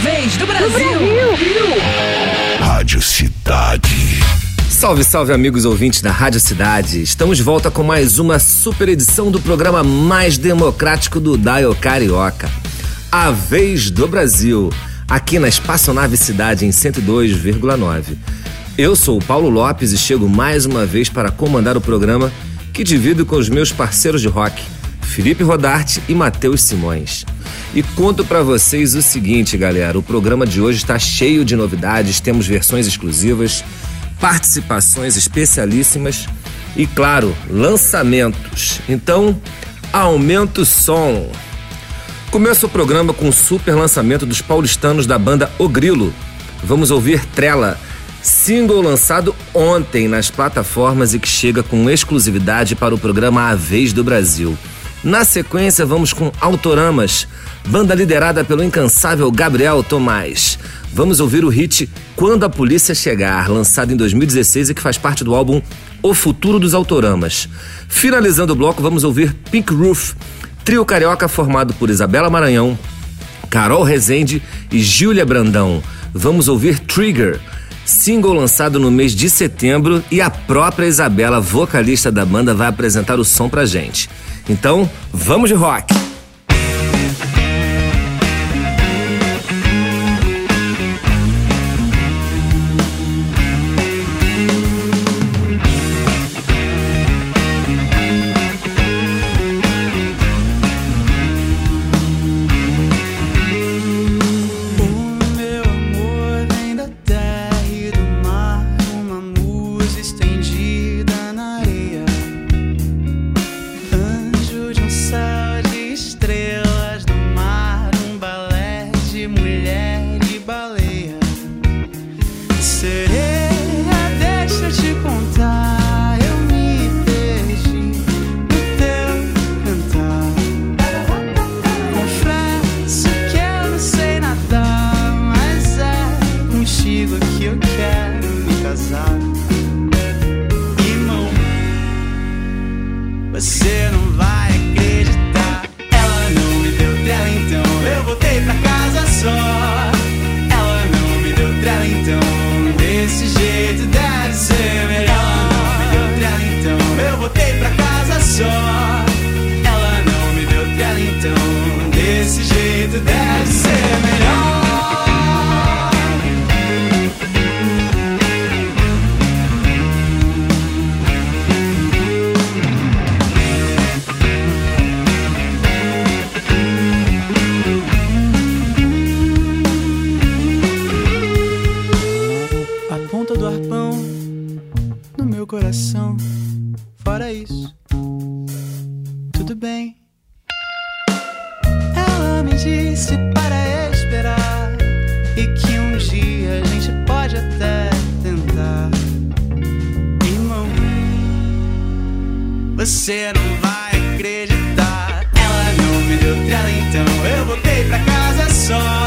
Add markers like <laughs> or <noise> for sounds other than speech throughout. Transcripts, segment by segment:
vez do Brasil. Do Brasil. Rádio Cidade. Salve, salve, amigos ouvintes da Rádio Cidade. Estamos de volta com mais uma super edição do programa mais democrático do Dial Carioca. A Vez do Brasil, aqui na Espaçonave Cidade em 102,9. Eu sou o Paulo Lopes e chego mais uma vez para comandar o programa que divido com os meus parceiros de rock, Felipe Rodarte e Matheus Simões. E conto para vocês o seguinte, galera: o programa de hoje está cheio de novidades, temos versões exclusivas participações especialíssimas e, claro, lançamentos. Então, aumenta o som. Começa o programa com o super lançamento dos paulistanos da banda O Grilo. Vamos ouvir Trela, single lançado ontem nas plataformas e que chega com exclusividade para o programa A Vez do Brasil. Na sequência, vamos com Autoramas, banda liderada pelo incansável Gabriel Tomás. Vamos ouvir o hit Quando a Polícia Chegar, lançado em 2016 e que faz parte do álbum O Futuro dos Autoramas. Finalizando o bloco, vamos ouvir Pink Roof, trio carioca formado por Isabela Maranhão, Carol Rezende e Júlia Brandão. Vamos ouvir Trigger, single lançado no mês de setembro e a própria Isabela, vocalista da banda, vai apresentar o som pra gente. Então, vamos de rock! coração. Fora isso, tudo bem. Ela me disse para esperar e que um dia a gente pode até tentar. Irmão, você não vai acreditar. Ela não me deu trela, então eu voltei pra casa só.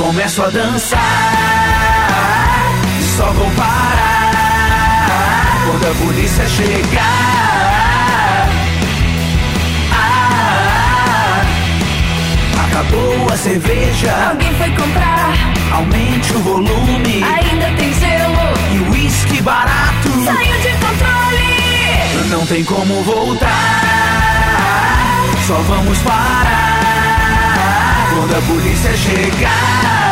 Começo a dançar. Só vou parar quando a polícia chegar. Ah, acabou a cerveja. Alguém foi comprar, Aumente o volume. ainda tem zelo. E uísque barato. Saiu de controle. Não tem como voltar. Só vamos parar quando a polícia chegar.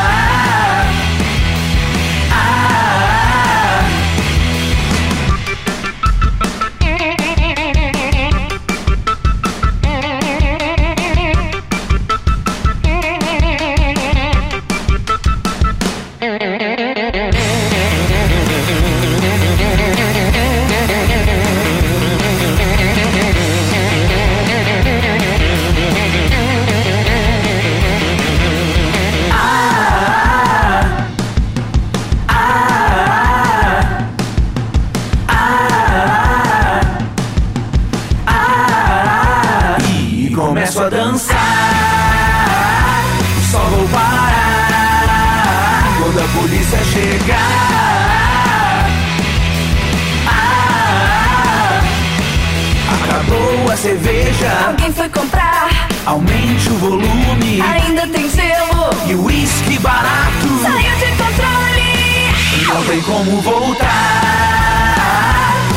Cerveja. Alguém foi comprar, Aumente o volume. ainda tem zelo. E o uísque barato. Saiu de controle. Não tem como voltar.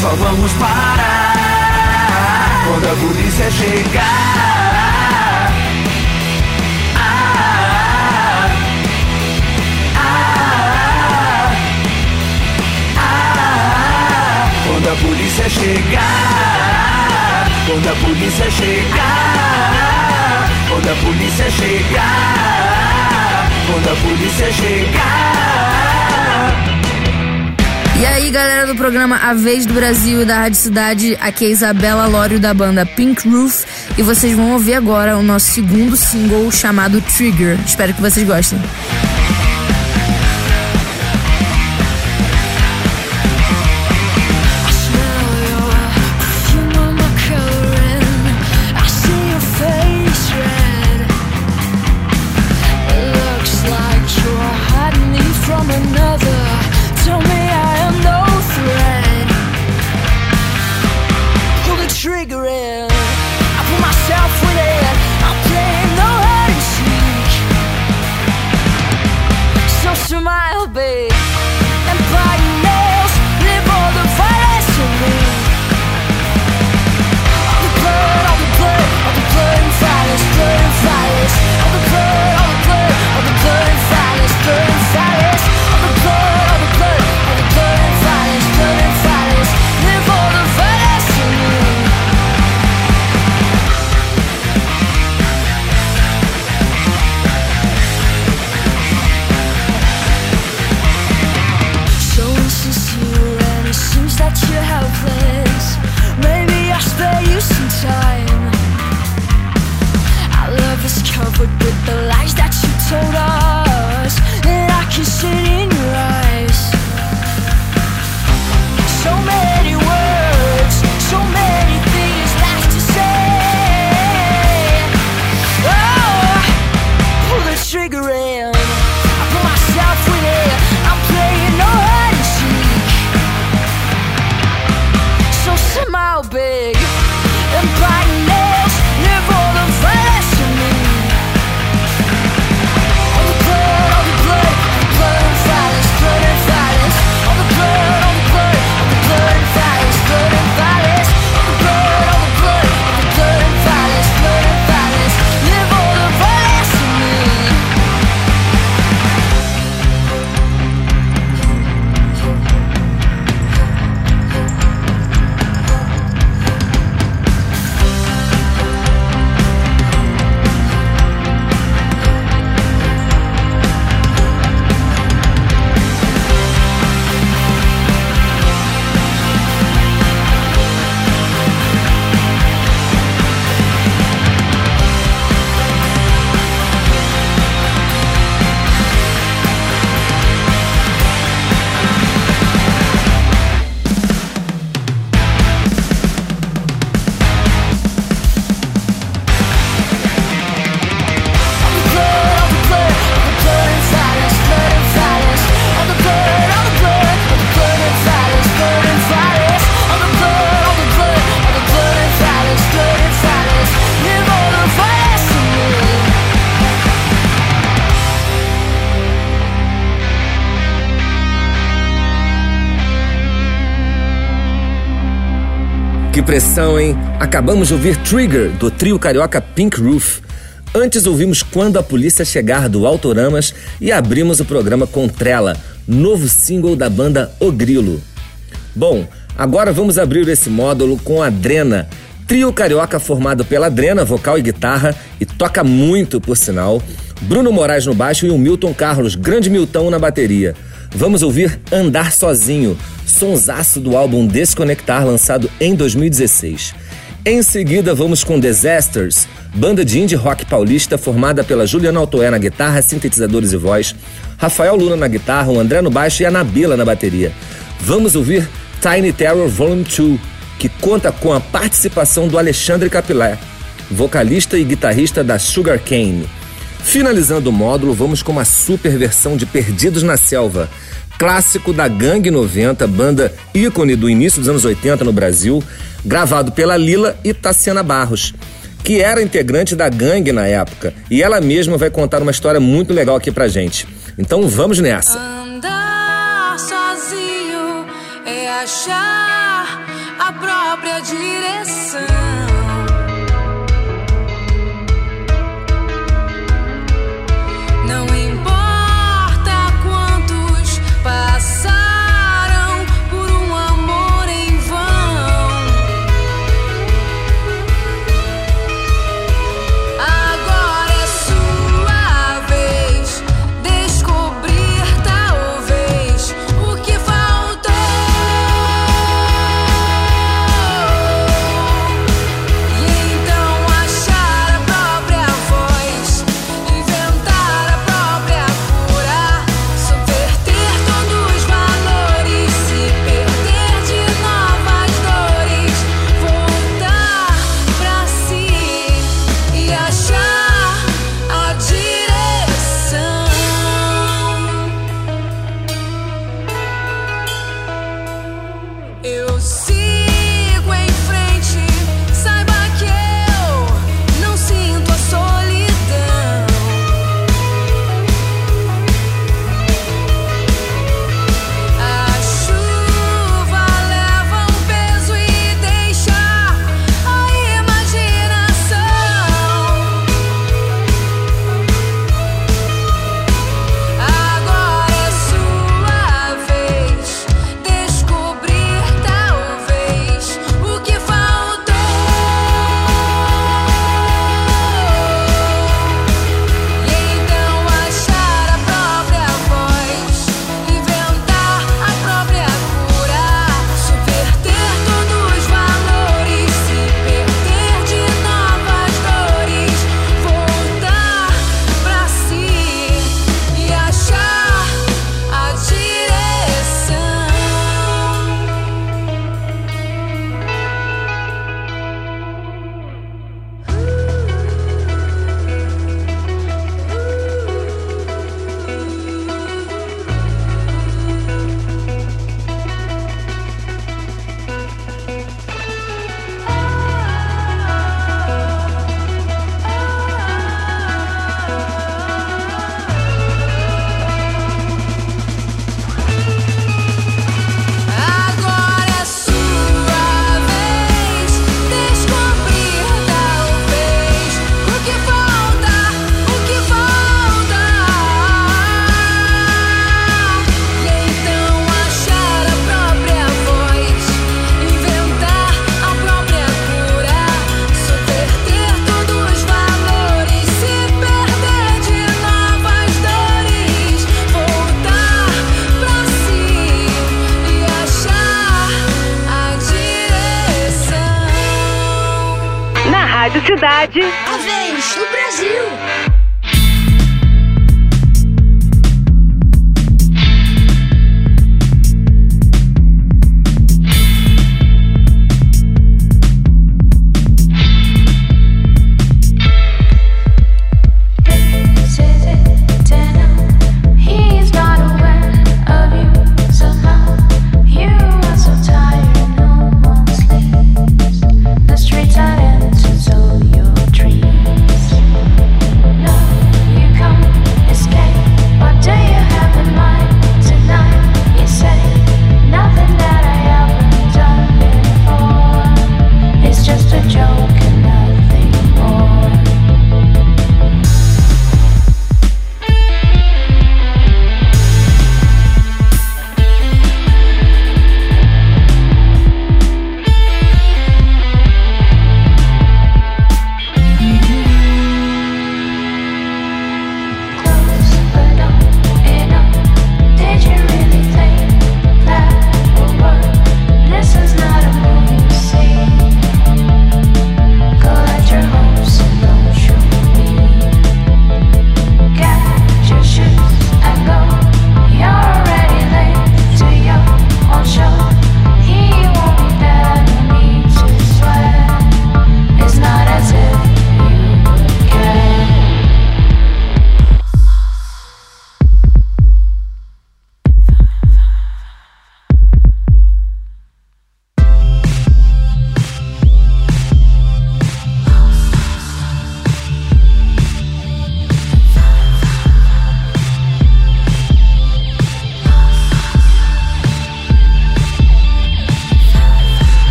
Só vamos parar quando a polícia chegar. Ah, ah, ah, quando a polícia chegar. Quando a polícia chegar. Quando a polícia chegar. Quando a polícia chegar. E aí, galera do programa A Vez do Brasil e da Rádio Cidade, aqui é Isabela Lório da banda Pink Roof e vocês vão ouvir agora o nosso segundo single chamado Trigger. Espero que vocês gostem. Pressão, hein? Acabamos de ouvir Trigger, do trio carioca Pink Roof. Antes ouvimos Quando a Polícia Chegar, do Autoramas, e abrimos o programa com Trela, novo single da banda O Grilo. Bom, agora vamos abrir esse módulo com a Drena, trio carioca formado pela Drena, vocal e guitarra, e toca muito, por sinal, Bruno Moraes no baixo e o Milton Carlos, grande Milton, na bateria. Vamos ouvir Andar Sozinho, sonsaço do álbum Desconectar, lançado em 2016. Em seguida, vamos com Disasters, banda de indie rock paulista formada pela Juliana Altoé na guitarra, sintetizadores e voz, Rafael Luna na guitarra, o André no baixo e a Nabila na bateria. Vamos ouvir Tiny Terror Volume 2, que conta com a participação do Alexandre Capilé, vocalista e guitarrista da Sugar Cane. Finalizando o módulo, vamos com uma super versão de Perdidos na Selva, clássico da Gangue 90, banda ícone do início dos anos 80 no Brasil, gravado pela Lila e Tassiana Barros, que era integrante da Gangue na época, e ela mesma vai contar uma história muito legal aqui pra gente. Então vamos nessa. Andar sozinho é achar a própria direção.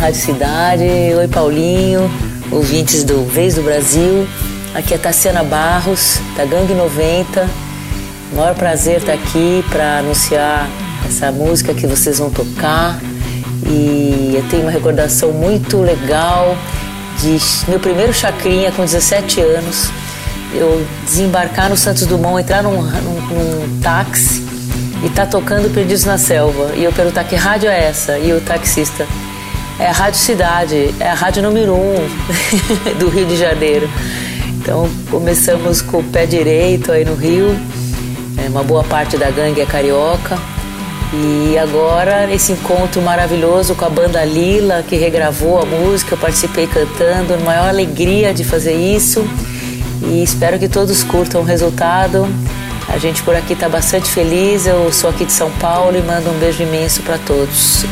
Rádio Cidade. Oi, Paulinho, ouvintes do Vez do Brasil. Aqui é Tassiana Barros, da Gangue 90. Maior prazer estar aqui para anunciar essa música que vocês vão tocar. E eu tenho uma recordação muito legal de meu primeiro chacrinha com 17 anos. Eu desembarcar no Santos Dumont, entrar num, num, num táxi e tá tocando Perdidos na Selva. E eu perguntar que rádio é essa? E o taxista, é a Rádio Cidade, é a rádio número um <laughs> do Rio de Janeiro. Então começamos com o pé direito aí no Rio, é, uma boa parte da gangue é carioca. E agora esse encontro maravilhoso com a banda Lila, que regravou a música, eu participei cantando, maior alegria de fazer isso. E espero que todos curtam o resultado. A gente por aqui está bastante feliz. Eu sou aqui de São Paulo e mando um beijo imenso para todos.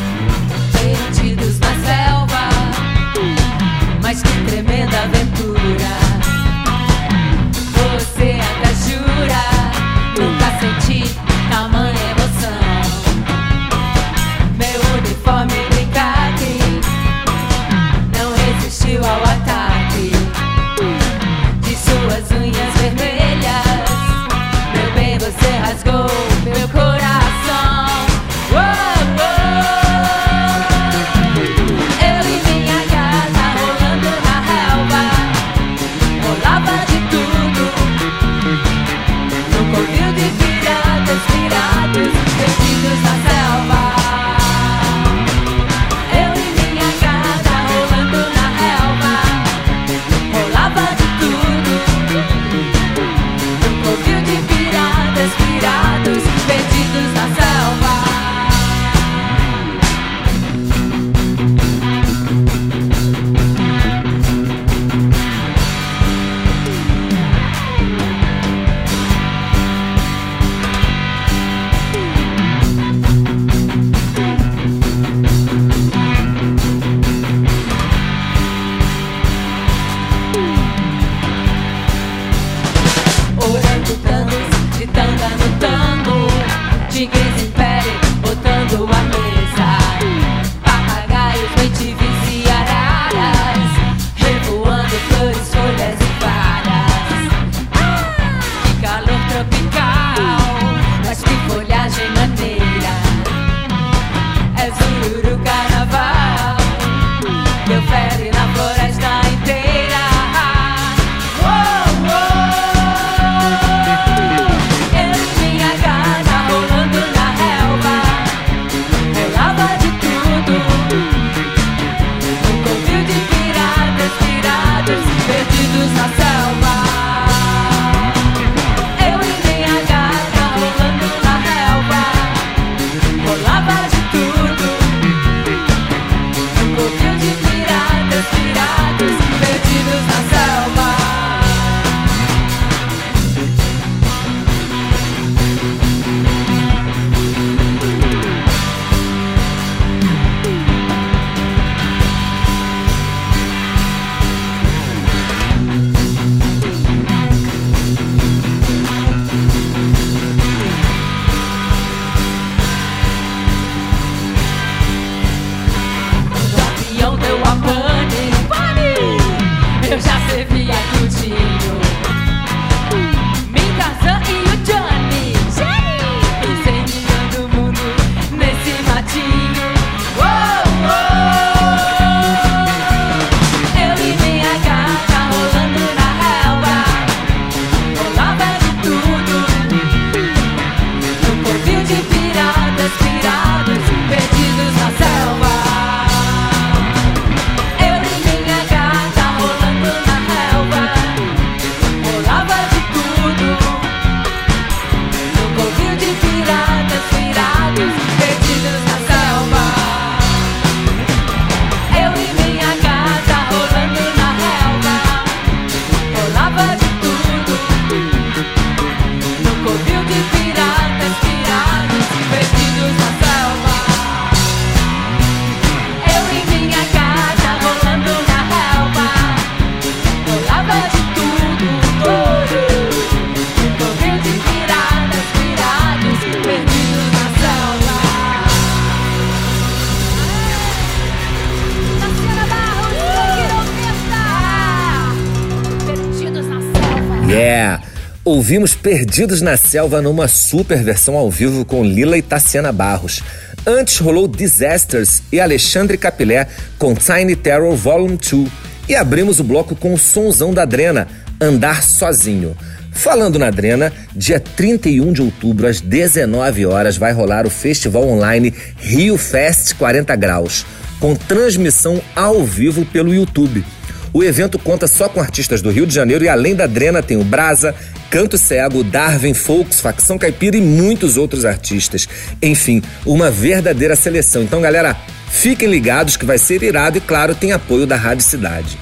Perdidos na Selva numa super versão ao vivo com Lila e Tassiana Barros. Antes rolou Disasters e Alexandre Capilé com Tiny Terror Volume 2. E abrimos o bloco com o sonzão da Drena, Andar Sozinho. Falando na Drena, dia 31 de outubro, às 19 horas, vai rolar o festival online Rio Fest 40 Graus, com transmissão ao vivo pelo YouTube. O evento conta só com artistas do Rio de Janeiro e além da Drena tem o Brasa, Canto Cego, Darwin Folks, Facção Caipira e muitos outros artistas. Enfim, uma verdadeira seleção. Então, galera, fiquem ligados que vai ser irado e, claro, tem apoio da Rádio Cidade.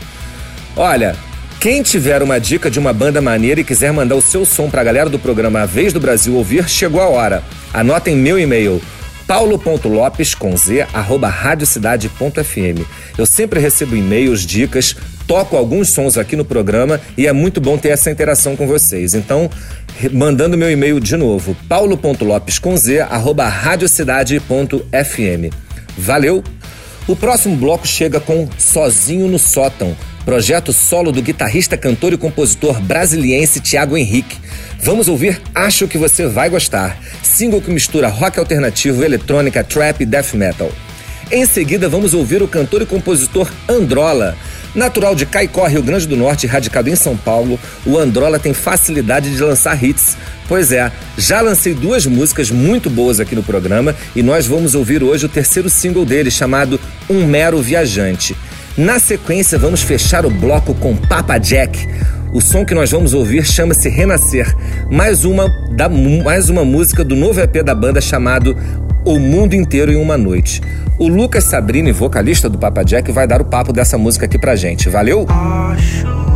Olha, quem tiver uma dica de uma banda maneira e quiser mandar o seu som pra galera do programa A Vez do Brasil ouvir, chegou a hora. Anotem meu e-mail paulo.lopes com z radiocidade.fm. Eu sempre recebo e-mails, dicas, toco alguns sons aqui no programa e é muito bom ter essa interação com vocês. Então, mandando meu e-mail de novo, paulo.lopes com z radiocidade.fm. Valeu! O próximo bloco chega com Sozinho no Sótão, projeto solo do guitarrista, cantor e compositor brasiliense Tiago Henrique. Vamos ouvir Acho que você vai gostar, single que mistura rock alternativo, eletrônica, trap e death metal. Em seguida, vamos ouvir o cantor e compositor Androla. Natural de Caicó, Rio Grande do Norte radicado em São Paulo, o Androla tem facilidade de lançar hits. Pois é, já lancei duas músicas muito boas aqui no programa e nós vamos ouvir hoje o terceiro single dele, chamado Um Mero Viajante. Na sequência, vamos fechar o bloco com Papa Jack. O som que nós vamos ouvir chama-se Renascer, mais uma, da, mais uma música do novo EP da banda chamado O Mundo Inteiro em Uma Noite. O Lucas Sabrini, vocalista do Papa Jack, vai dar o papo dessa música aqui pra gente. Valeu? Acho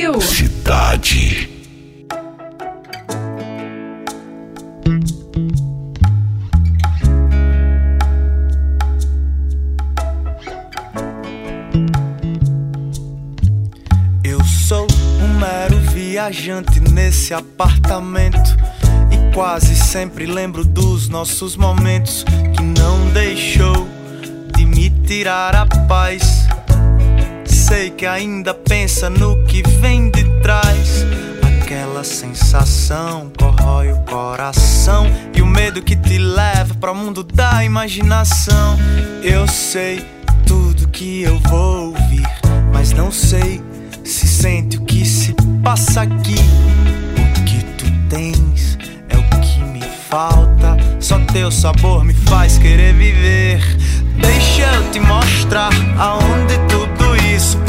Brasil. Cidade. Eu sou um mero viajante nesse apartamento. E quase sempre lembro dos nossos momentos que não deixou de me tirar a paz. Sei que ainda pensa no que vem de trás. Aquela sensação corrói o coração e o medo que te leva para o mundo da imaginação. Eu sei tudo que eu vou ouvir, mas não sei se sente o que se passa aqui. O que tu tens é o que me falta. Só teu sabor me faz querer viver. Deixa eu te mostrar aonde isso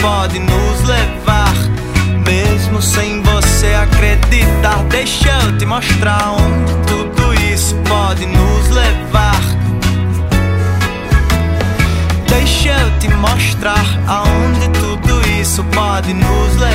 pode nos levar. Mesmo sem você acreditar, deixa eu te mostrar onde tudo isso pode nos levar. Deixa eu te mostrar aonde tudo isso pode nos levar,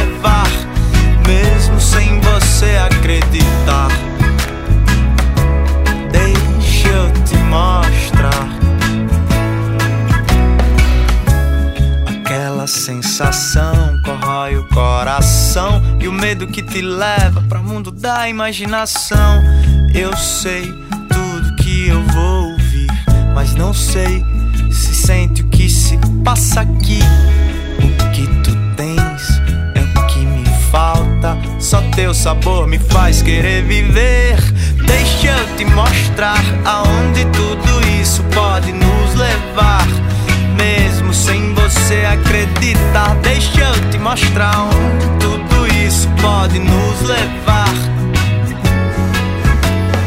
que te leva para mundo da imaginação. Eu sei tudo que eu vou ouvir, mas não sei se sente o que se passa aqui. O que tu tens é o que me falta. Só teu sabor me faz querer viver. Deixa eu te mostrar aonde tudo isso pode nos levar. Mesmo sem você acreditar, deixa eu te mostrar onde tudo isso pode nos levar.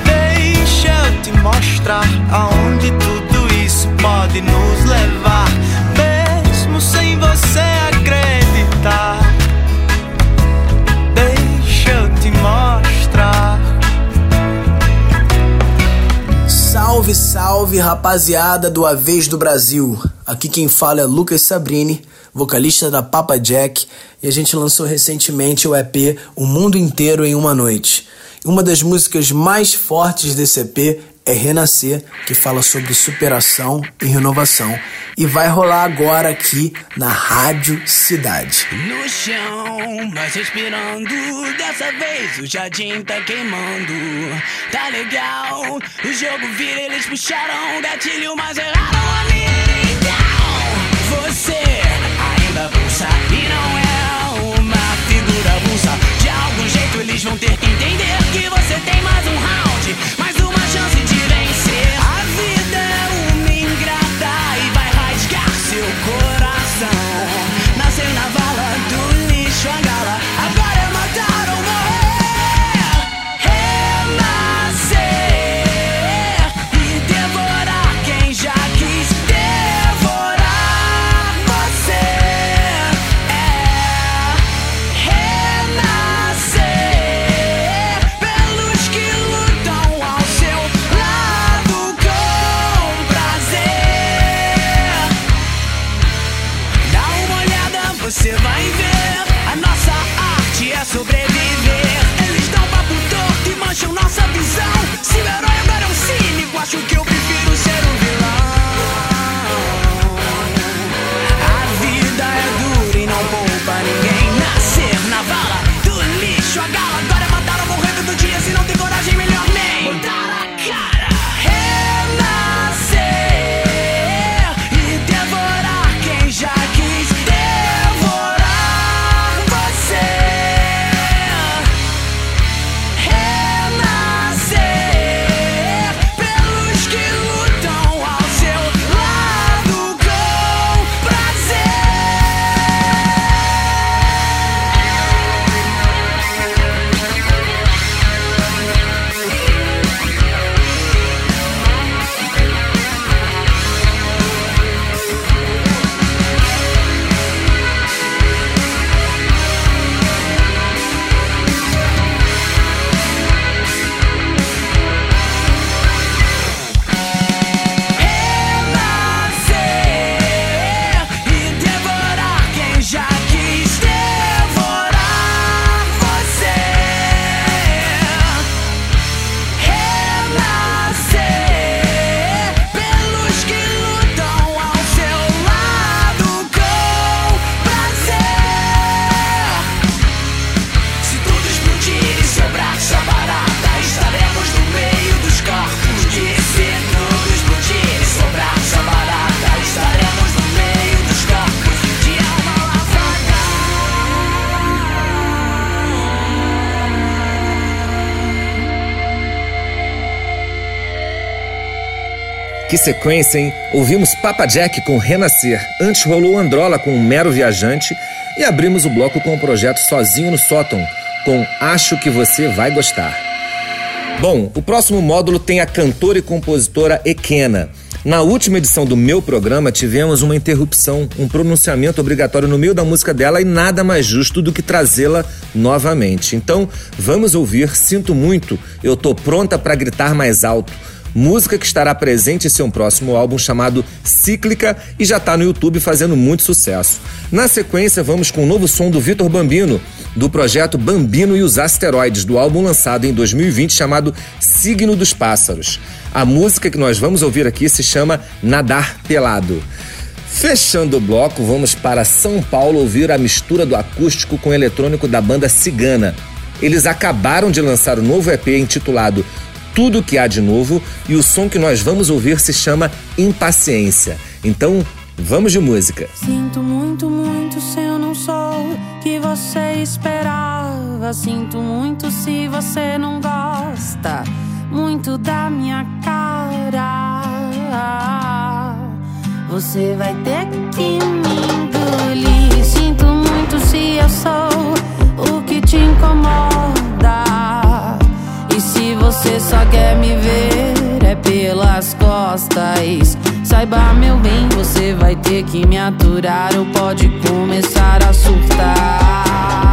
Deixa eu te mostrar aonde tudo isso pode nos levar, mesmo sem você acreditar. Deixa eu te mostrar. Salve, salve, rapaziada do A Vez do Brasil. Aqui quem fala é Lucas Sabrini, vocalista da Papa Jack, e a gente lançou recentemente o EP O Mundo Inteiro em Uma Noite. Uma das músicas mais fortes desse EP é Renascer, que fala sobre superação e renovação. E vai rolar agora aqui na Rádio Cidade. No chão, mas respirando. Dessa vez o jardim tá queimando. Tá legal, o jogo vira, eles puxaram o gatilho, mas erraram a mira. Então, você pulsa e não é uma figura avulsa. De algum jeito eles vão ter que entender que você tem mais um round, sequência, hein? Ouvimos Papa Jack com Renascer, antes rolou Androla com Um Mero Viajante e abrimos o bloco com o projeto Sozinho no Sótão, com Acho que Você Vai Gostar. Bom, o próximo módulo tem a cantora e compositora Ekena. Na última edição do meu programa, tivemos uma interrupção, um pronunciamento obrigatório no meio da música dela e nada mais justo do que trazê-la novamente. Então, vamos ouvir Sinto Muito, Eu Tô Pronta para Gritar Mais Alto música que estará presente em seu próximo álbum chamado Cíclica e já está no YouTube fazendo muito sucesso. Na sequência, vamos com o novo som do Vitor Bambino, do projeto Bambino e os Asteroides, do álbum lançado em 2020 chamado Signo dos Pássaros. A música que nós vamos ouvir aqui se chama Nadar Pelado. Fechando o bloco, vamos para São Paulo ouvir a mistura do acústico com eletrônico da banda Cigana. Eles acabaram de lançar o novo EP intitulado tudo que há de novo e o som que nós vamos ouvir se chama Impaciência. Então, vamos de música. Sinto muito, muito se eu não sou que você esperava. Sinto muito se você não gosta muito da minha cara. Você vai ter que me engolir. Sinto muito se eu sou o que te incomoda. E se você só quer me ver é pelas costas. Saiba, meu bem, você vai ter que me aturar ou pode começar a surtar.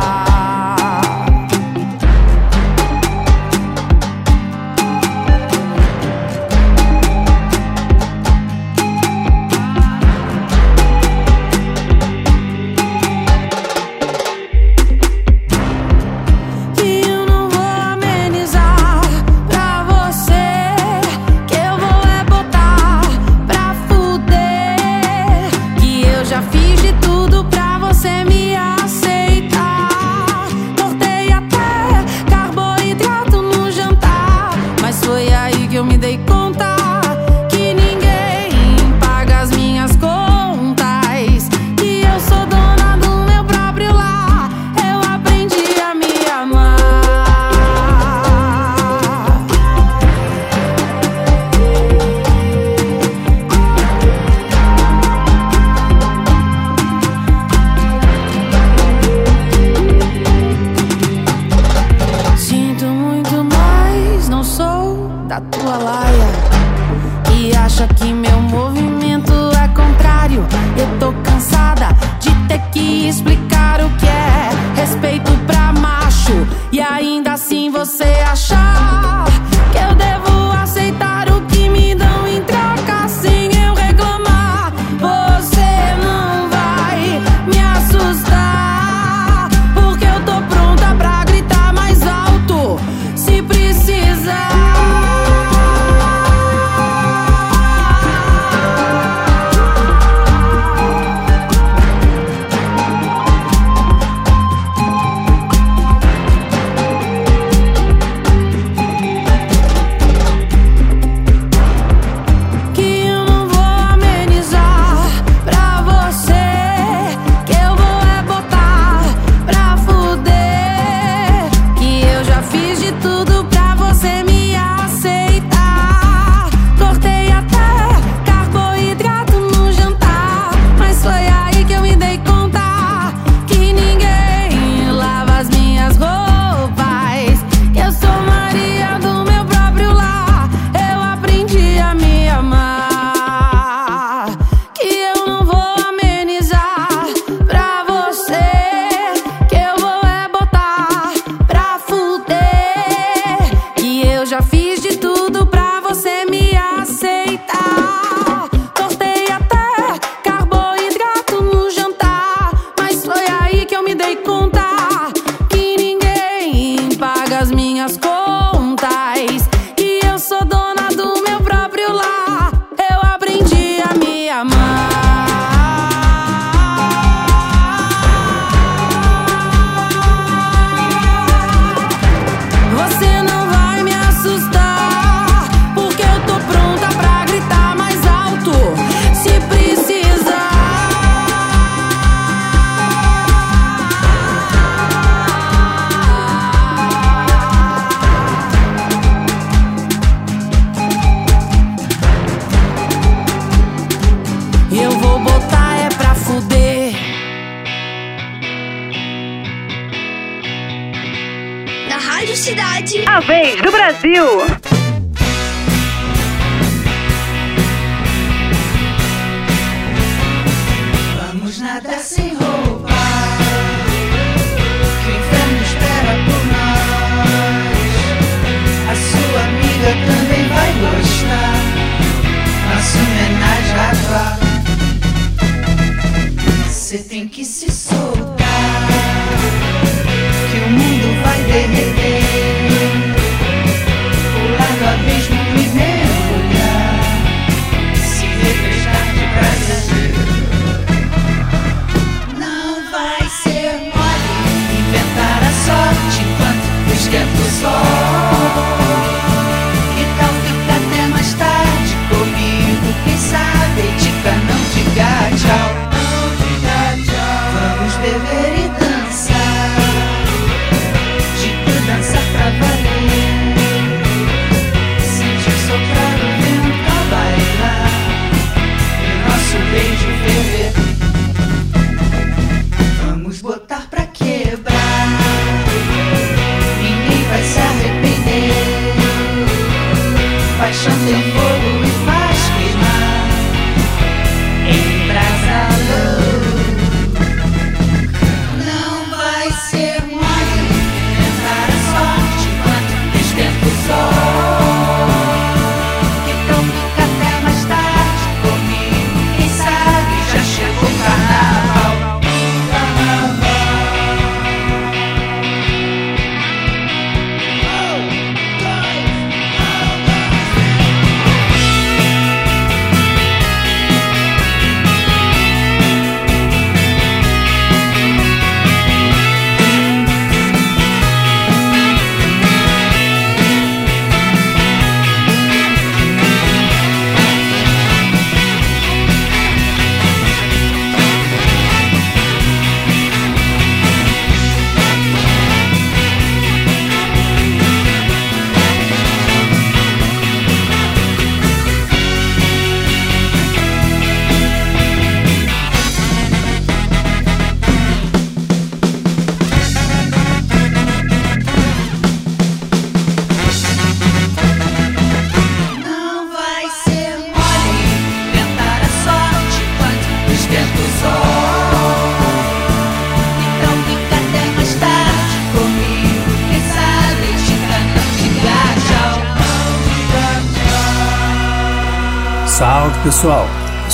cidade, a vez do Brasil.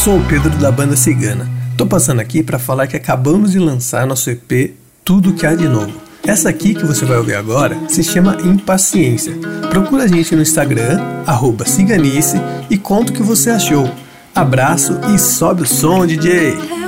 sou o Pedro da banda Cigana. Tô passando aqui para falar que acabamos de lançar nosso EP Tudo Que Há de Novo. Essa aqui que você vai ouvir agora se chama Impaciência. Procura a gente no Instagram, arroba Ciganice, e conta o que você achou. Abraço e sobe o som, DJ!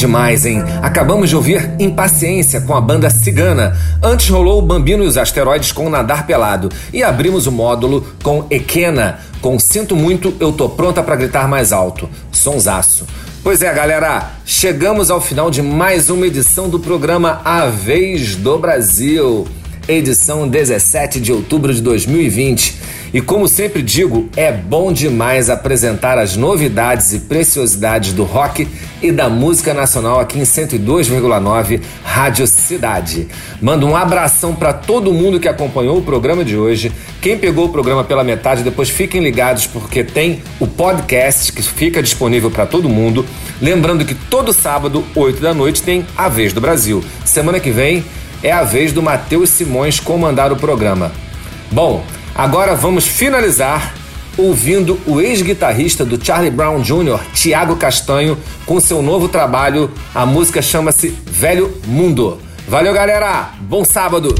Demais, hein? Acabamos de ouvir Impaciência com a banda Cigana. Antes rolou o Bambino e os Asteroides com Nadar Pelado. E abrimos o módulo com Equena, com Sinto Muito, Eu Tô Pronta pra Gritar Mais Alto. Sonsaço. Pois é, galera, chegamos ao final de mais uma edição do programa A Vez do Brasil, edição 17 de outubro de 2020. E como sempre digo, é bom demais apresentar as novidades e preciosidades do rock e da música nacional aqui em 102,9 Rádio Cidade. Mando um abração para todo mundo que acompanhou o programa de hoje. Quem pegou o programa pela metade, depois fiquem ligados porque tem o podcast que fica disponível para todo mundo. Lembrando que todo sábado, 8 da noite, tem A Vez do Brasil. Semana que vem é a vez do Matheus Simões comandar o programa. Bom, Agora vamos finalizar ouvindo o ex-guitarrista do Charlie Brown Jr., Tiago Castanho, com seu novo trabalho. A música chama-se Velho Mundo. Valeu, galera! Bom sábado!